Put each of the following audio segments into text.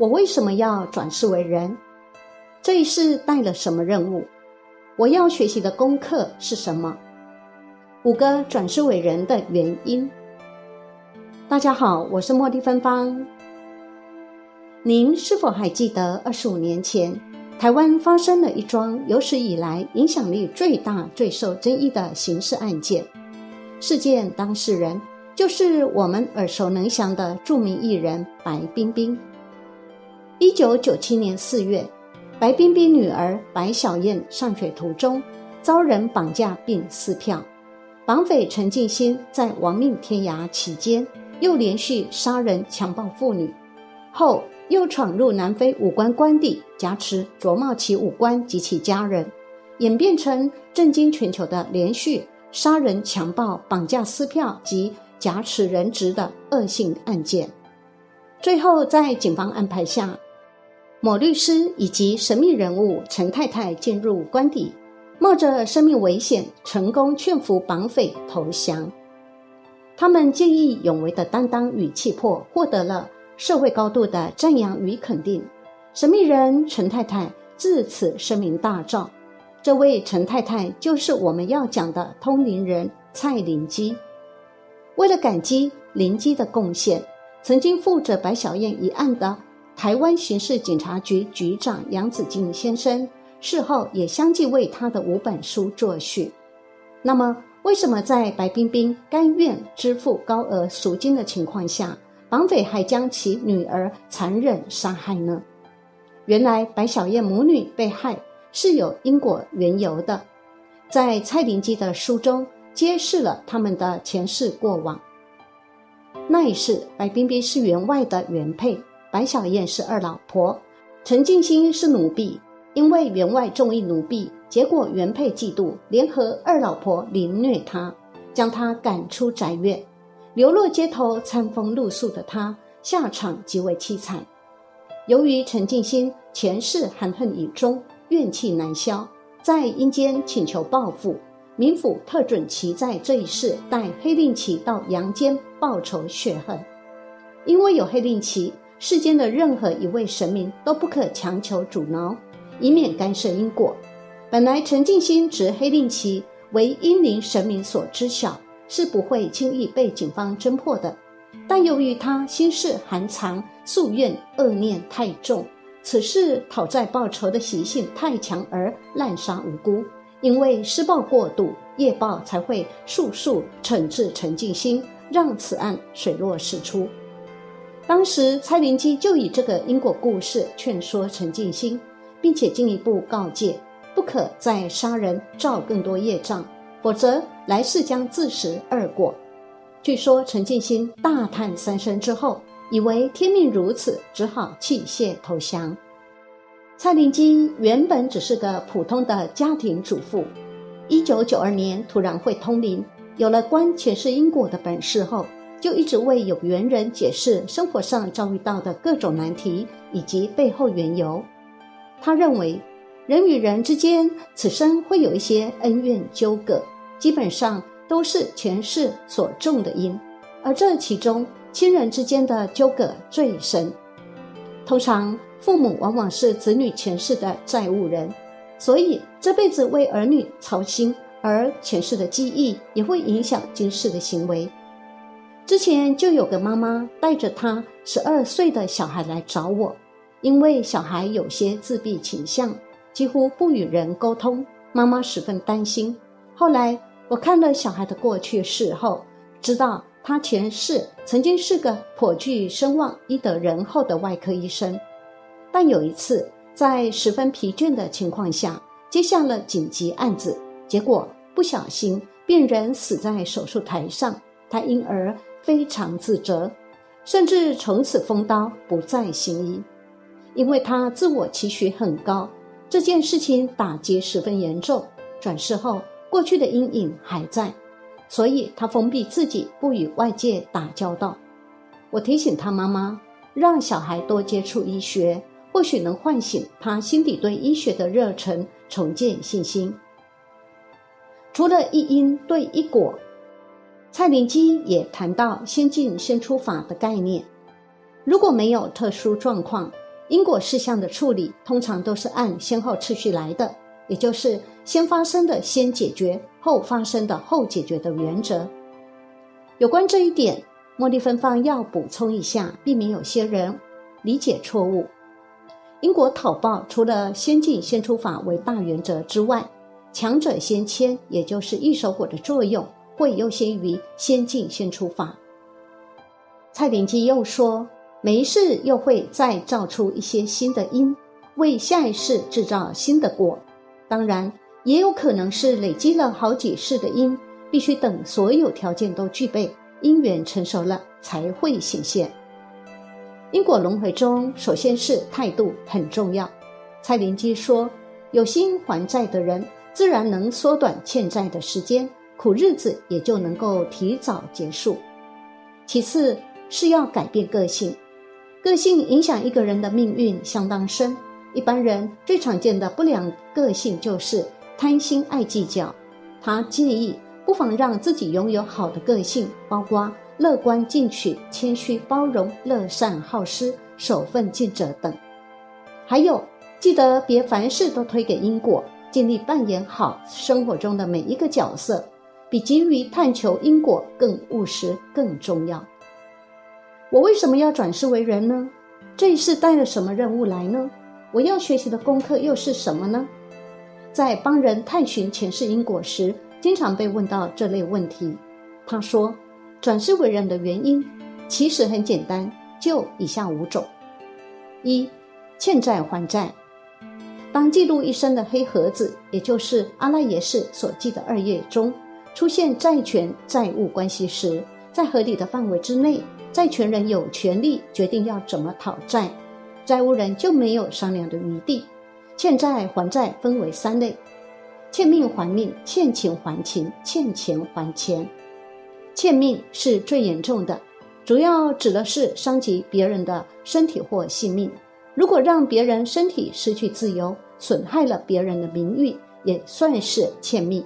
我为什么要转世为人？这一世带了什么任务？我要学习的功课是什么？五个转世为人的原因。大家好，我是茉莉芬芳。您是否还记得二十五年前，台湾发生了一桩有史以来影响力最大、最受争议的刑事案件？事件当事人就是我们耳熟能详的著名艺人白冰冰。一九九七年四月，白冰冰女儿白小燕上学途中遭人绑架并撕票，绑匪陈进兴在亡命天涯期间又连续杀人强暴妇女，后又闯入南非武官官邸挟持卓茂奇武官及其家人，演变成震惊全球的连续杀人强暴、绑架撕票及挟持人质的恶性案件。最后在警方安排下。某律师以及神秘人物陈太太进入官邸，冒着生命危险，成功劝服绑匪投降。他们见义勇为的担当与气魄，获得了社会高度的赞扬与肯定。神秘人陈太太自此声名大噪。这位陈太太就是我们要讲的通灵人蔡灵基。为了感激灵基的贡献，曾经负责白小燕一案的。台湾刑事警察局局长杨子敬先生事后也相继为他的五本书作序。那么，为什么在白冰冰甘愿支付高额赎金的情况下，绑匪还将其女儿残忍杀害呢？原来，白小燕母女被害是有因果缘由的。在蔡林基的书中揭示了他们的前世过往。那一世，白冰冰是员外的原配。白小燕是二老婆，陈静心是奴婢。因为员外中意奴婢，结果原配嫉妒，联合二老婆凌虐她，将她赶出宅院，流落街头，餐风露宿的她下场极为凄惨。由于陈静心前世含恨已终，怨气难消，在阴间请求报复，冥府特准其在这一世带黑令旗到阳间报仇雪恨，因为有黑令旗。世间的任何一位神明都不可强求阻挠，以免干涉因果。本来陈静心执黑令旗为阴灵神明所知晓，是不会轻易被警方侦破的。但由于他心事含藏，夙愿恶念太重，此事讨债报仇的习性太强，而滥杀无辜。因为施暴过度，业报才会速速惩治陈静心，让此案水落石出。当时蔡灵基就以这个因果故事劝说陈静心，并且进一步告诫，不可再杀人造更多业障，否则来世将自食恶果。据说陈静心大叹三声之后，以为天命如此，只好弃械投降。蔡灵基原本只是个普通的家庭主妇，一九九二年突然会通灵，有了观前世因果的本事后。就一直为有缘人解释生活上遭遇到的各种难题以及背后缘由。他认为，人与人之间此生会有一些恩怨纠葛，基本上都是前世所种的因，而这其中亲人之间的纠葛最深。通常父母往往是子女前世的债务人，所以这辈子为儿女操心，而前世的记忆也会影响今世的行为。之前就有个妈妈带着她十二岁的小孩来找我，因为小孩有些自闭倾向，几乎不与人沟通，妈妈十分担心。后来我看了小孩的过去事后，知道他前世曾经是个颇具声望、医德仁厚的外科医生，但有一次在十分疲倦的情况下接下了紧急案子，结果不小心病人死在手术台上，他因而。非常自责，甚至从此封刀不再行医，因为他自我期许很高。这件事情打击十分严重，转世后过去的阴影还在，所以他封闭自己，不与外界打交道。我提醒他妈妈，让小孩多接触医学，或许能唤醒他心底对医学的热忱，重建信心。除了一因对一果。蔡灵基也谈到“先进先出法”的概念。如果没有特殊状况，因果事项的处理通常都是按先后次序来的，也就是先发生的先解决，后发生的后解决的原则。有关这一点，茉莉芬芳要补充一下，避免有些人理解错误。因果讨报除了先进先出法为大原则之外，强者先签，也就是一手果的作用会优先于先进先出法。蔡灵基又说，没事又会再造出一些新的因，为下一世制造新的果。当然，也有可能是累积了好几世的因，必须等所有条件都具备，因缘成熟了才会显现。因果轮回中，首先是态度很重要。蔡灵基说，有心还债的人，自然能缩短欠债的时间，苦日子也就能够提早结束。其次是要改变个性，个性影响一个人的命运相当深。一般人最常见的不良个性就是贪心爱计较。他建议，不妨让自己拥有好的个性，包括。乐观进取、谦虚包容、乐善好施、守分尽责等，还有记得别凡事都推给因果，尽力扮演好生活中的每一个角色，比急于探求因果更务实、更重要。我为什么要转世为人呢？这一世带了什么任务来呢？我要学习的功课又是什么呢？在帮人探寻前世因果时，经常被问到这类问题。他说。转世为人的原因其实很简单，就以下五种：一、欠债还债。当记录一生的黑盒子，也就是阿拉耶识所记的二页中出现债权债务关系时，在合理的范围之内，债权人有权利决定要怎么讨债，债务人就没有商量的余地。欠债还债分为三类：欠命还命、欠情还情、欠钱还钱。欠命是最严重的，主要指的是伤及别人的身体或性命。如果让别人身体失去自由，损害了别人的名誉，也算是欠命。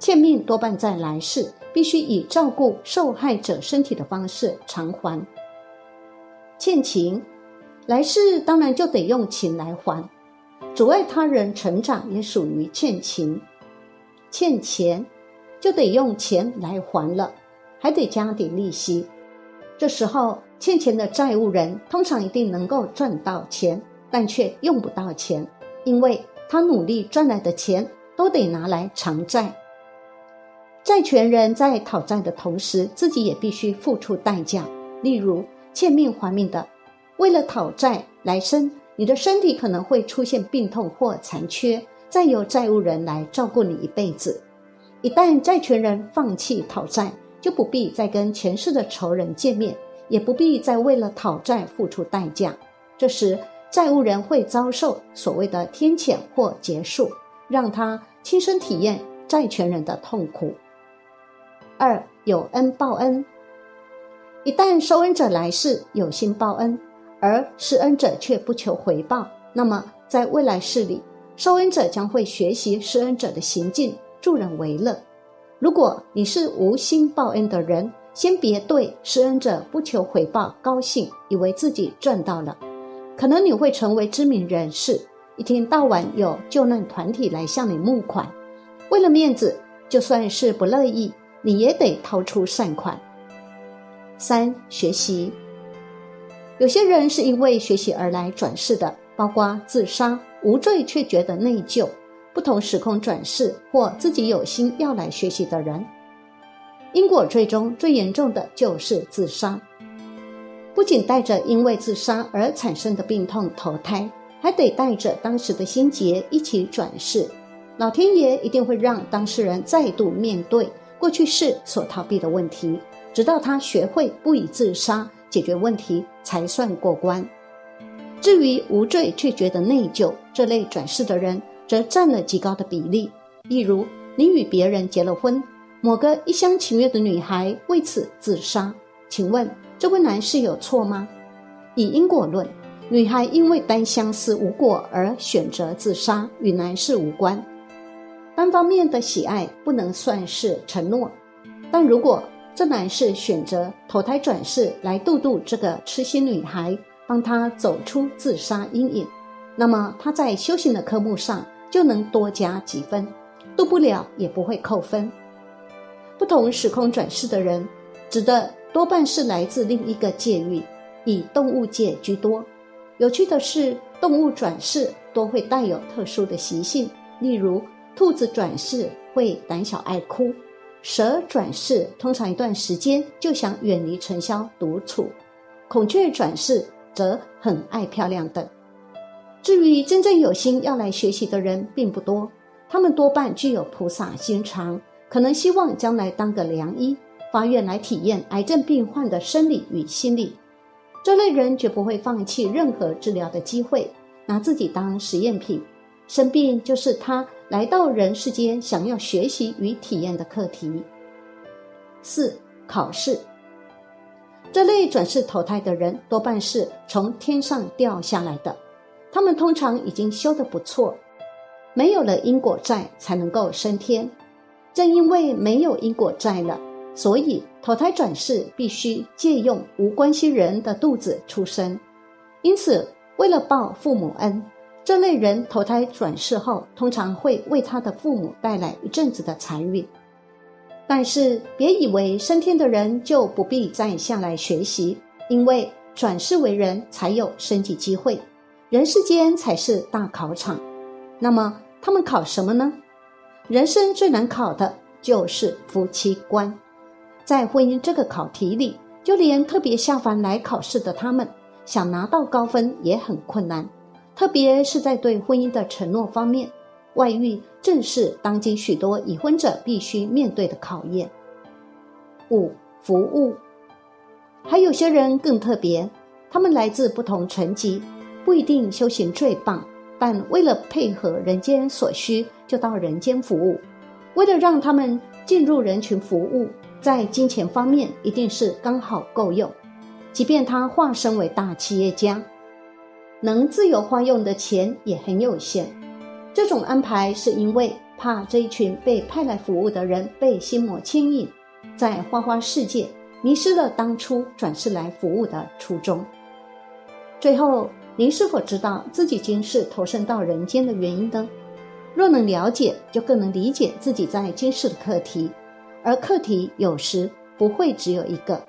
欠命多半在来世，必须以照顾受害者身体的方式偿还。欠情，来世当然就得用情来还，阻碍他人成长也属于欠情。欠钱，就得用钱来还了。还得加点利息，这时候欠钱的债务人通常一定能够赚到钱，但却用不到钱，因为他努力赚来的钱都得拿来偿债。债权人在讨债的同时，自己也必须付出代价，例如欠命还命的，为了讨债，来生你的身体可能会出现病痛或残缺，再由债务人来照顾你一辈子。一旦债权人放弃讨债，就不必再跟前世的仇人见面，也不必再为了讨债付出代价。这时，债务人会遭受所谓的天谴或结束，让他亲身体验债权人的痛苦。二有恩报恩，一旦受恩者来世有心报恩，而施恩者却不求回报，那么在未来世里，受恩者将会学习施恩者的行径，助人为乐。如果你是无心报恩的人，先别对施恩者不求回报高兴，以为自己赚到了。可能你会成为知名人士，一天到晚有救难团体来向你募款，为了面子，就算是不乐意，你也得掏出善款。三学习，有些人是因为学习而来转世的，包括自杀、无罪却觉得内疚。不同时空转世或自己有心要来学习的人，因果最终最严重的就是自杀。不仅带着因为自杀而产生的病痛投胎，还得带着当时的心结一起转世。老天爷一定会让当事人再度面对过去式所逃避的问题，直到他学会不以自杀解决问题，才算过关。至于无罪却觉得内疚这类转世的人。则占了极高的比例。例如，你与别人结了婚，某个一厢情愿的女孩为此自杀，请问这位男士有错吗？以因果论，女孩因为单相思无果而选择自杀，与男士无关。单方面的喜爱不能算是承诺，但如果这男士选择投胎转世来度度这个痴心女孩，帮她走出自杀阴影，那么他在修行的科目上就能多加几分，渡不了也不会扣分。不同时空转世的人，指的多半是来自另一个界域，以动物界居多。有趣的是，动物转世多会带有特殊的习性，例如兔子转世会胆小爱哭，蛇转世通常一段时间就想远离尘嚣独处，孔雀转世则很爱漂亮等。至于真正有心要来学习的人并不多，他们多半具有菩萨心肠。可能希望将来当个良医，发愿来体验癌症病患的生理与心理。这类人绝不会放弃任何治疗的机会，拿自己当实验品。生病就是他来到人世间想要学习与体验的课题。四、考试。这类转世投胎的人多半是从天上掉下来的，他们通常已经修得不错，没有了因果债才能够升天。正因为没有因果债了，所以投胎转世必须借用无关系人的肚子出生。因此，为了报父母恩，这类人投胎转世后，通常会为他的父母带来一阵子的财运。但是，别以为升天的人就不必再下来学习，因为转世为人才有升级机会，人世间才是大考场。那么，他们考什么呢？人生最难考的就是夫妻观，在婚姻这个考题里，就连特别下凡来考试的他们，想拿到高分也很困难。特别是在对婚姻的承诺方面，外遇正是当今许多已婚者必须面对的考验。五、服务，还有些人更特别，他们来自不同层级，不一定修行最棒。但为了配合人间所需，就到人间服务。为了让他们进入人群服务，在金钱方面一定是刚好够用。即便他化身为大企业家，能自由花用的钱也很有限。这种安排是因为怕这一群被派来服务的人被心魔牵引，在花花世界迷失了当初转世来服务的初衷。最后。您是否知道自己今世投身到人间的原因呢？若能了解，就更能理解自己在今世的课题。而课题有时不会只有一个。